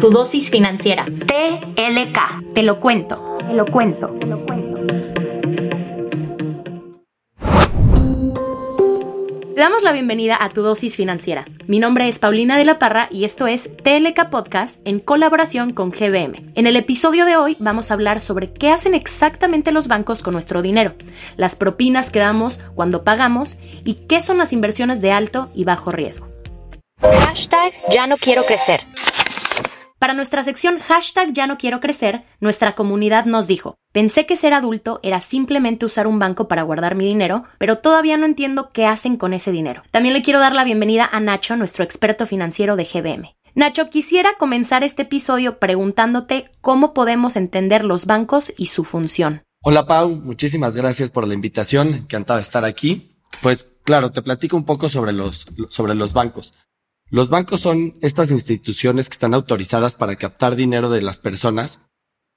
Tu dosis financiera. TLK. Te lo cuento. Te lo cuento. Te lo cuento. Te damos la bienvenida a Tu Dosis Financiera. Mi nombre es Paulina de la Parra y esto es TLK Podcast en colaboración con GBM. En el episodio de hoy vamos a hablar sobre qué hacen exactamente los bancos con nuestro dinero, las propinas que damos cuando pagamos y qué son las inversiones de alto y bajo riesgo. Hashtag ya no quiero crecer. Para nuestra sección hashtag ya no quiero crecer, nuestra comunidad nos dijo, pensé que ser adulto era simplemente usar un banco para guardar mi dinero, pero todavía no entiendo qué hacen con ese dinero. También le quiero dar la bienvenida a Nacho, nuestro experto financiero de GBM. Nacho, quisiera comenzar este episodio preguntándote cómo podemos entender los bancos y su función. Hola Pau, muchísimas gracias por la invitación, encantado de estar aquí. Pues claro, te platico un poco sobre los, sobre los bancos. Los bancos son estas instituciones que están autorizadas para captar dinero de las personas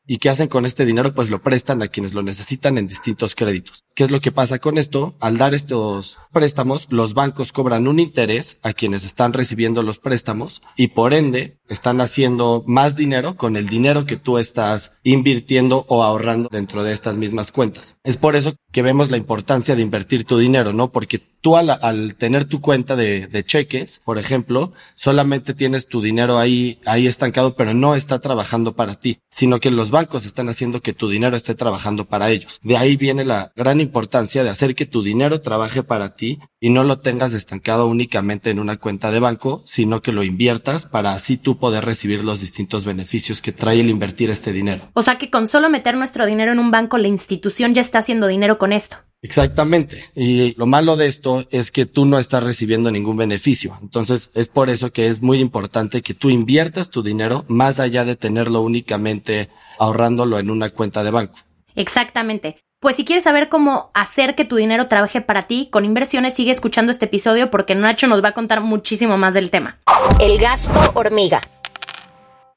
¿Y qué hacen con este dinero? Pues lo prestan a quienes lo necesitan en distintos créditos. ¿Qué es lo que pasa con esto? Al dar estos préstamos, los bancos cobran un interés a quienes están recibiendo los préstamos y por ende están haciendo más dinero con el dinero que tú estás invirtiendo o ahorrando dentro de estas mismas cuentas. Es por eso que vemos la importancia de invertir tu dinero, ¿no? Porque tú al, tener tu cuenta de, cheques, por ejemplo, solamente tienes tu dinero ahí, ahí estancado, pero no está trabajando para ti, sino que los bancos están haciendo que tu dinero esté trabajando para ellos. De ahí viene la gran importancia de hacer que tu dinero trabaje para ti y no lo tengas estancado únicamente en una cuenta de banco, sino que lo inviertas para así tú poder recibir los distintos beneficios que trae el invertir este dinero. O sea que con solo meter nuestro dinero en un banco, la institución ya está haciendo dinero con esto. Exactamente. Y lo malo de esto es que tú no estás recibiendo ningún beneficio. Entonces es por eso que es muy importante que tú inviertas tu dinero más allá de tenerlo únicamente ahorrándolo en una cuenta de banco. Exactamente. Pues si quieres saber cómo hacer que tu dinero trabaje para ti con inversiones, sigue escuchando este episodio porque Nacho nos va a contar muchísimo más del tema. El gasto hormiga.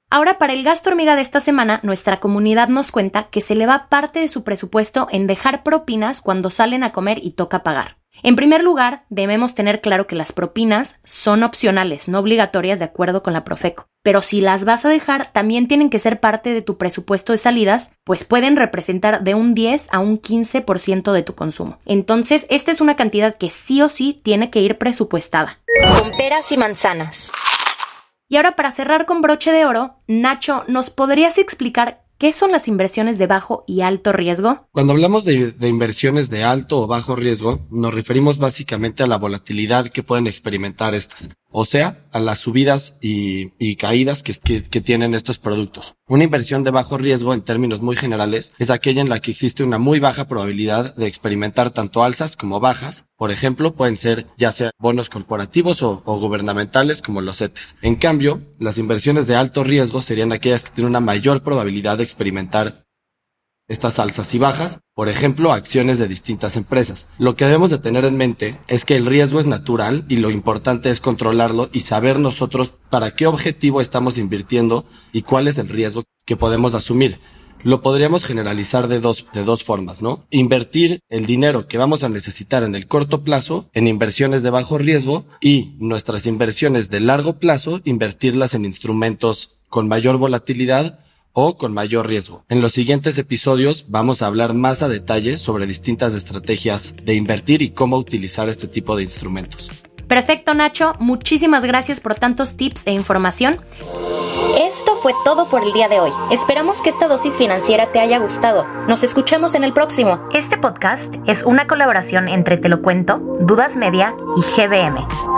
Ahora, para el gasto hormiga de esta semana, nuestra comunidad nos cuenta que se le va parte de su presupuesto en dejar propinas cuando salen a comer y toca pagar. En primer lugar, debemos tener claro que las propinas son opcionales, no obligatorias de acuerdo con la Profeco. Pero si las vas a dejar, también tienen que ser parte de tu presupuesto de salidas, pues pueden representar de un 10 a un 15% de tu consumo. Entonces, esta es una cantidad que sí o sí tiene que ir presupuestada. Con peras y manzanas. Y ahora para cerrar con broche de oro, Nacho, ¿nos podrías explicar ¿Qué son las inversiones de bajo y alto riesgo? Cuando hablamos de, inversiones de alto o bajo riesgo, nos referimos básicamente a la volatilidad que pueden experimentar estas, o sea, a las subidas y, caídas que, tienen estos productos. Una inversión de bajo riesgo, en términos muy generales, es aquella en la que existe una muy baja probabilidad de experimentar tanto alzas como bajas. Por ejemplo, pueden ser ya sea bonos corporativos o, o gubernamentales como los CETES. En cambio, las inversiones de alto riesgo serían aquellas que tienen una mayor probabilidad de experimentar estas alzas y bajas, por ejemplo, acciones de distintas empresas. Lo que debemos de tener en mente es que el riesgo es natural y lo importante es controlarlo y saber nosotros para qué objetivo estamos invirtiendo y cuál es el riesgo que podemos asumir. Lo podríamos generalizar de dos, de dos formas, ¿no? Invertir el dinero que vamos a necesitar en el corto plazo en inversiones de bajo riesgo y nuestras inversiones de largo plazo invertirlas en instrumentos con mayor volatilidad o con mayor riesgo. En los siguientes episodios vamos a hablar más a detalle sobre distintas estrategias de invertir y cómo utilizar este tipo de instrumentos. Perfecto Nacho, muchísimas gracias por tantos tips e información. Esto fue todo por el día de hoy. Esperamos que esta dosis financiera te haya gustado. Nos escuchamos en el próximo. Este podcast es una colaboración entre Te lo cuento, Dudas Media y GBM.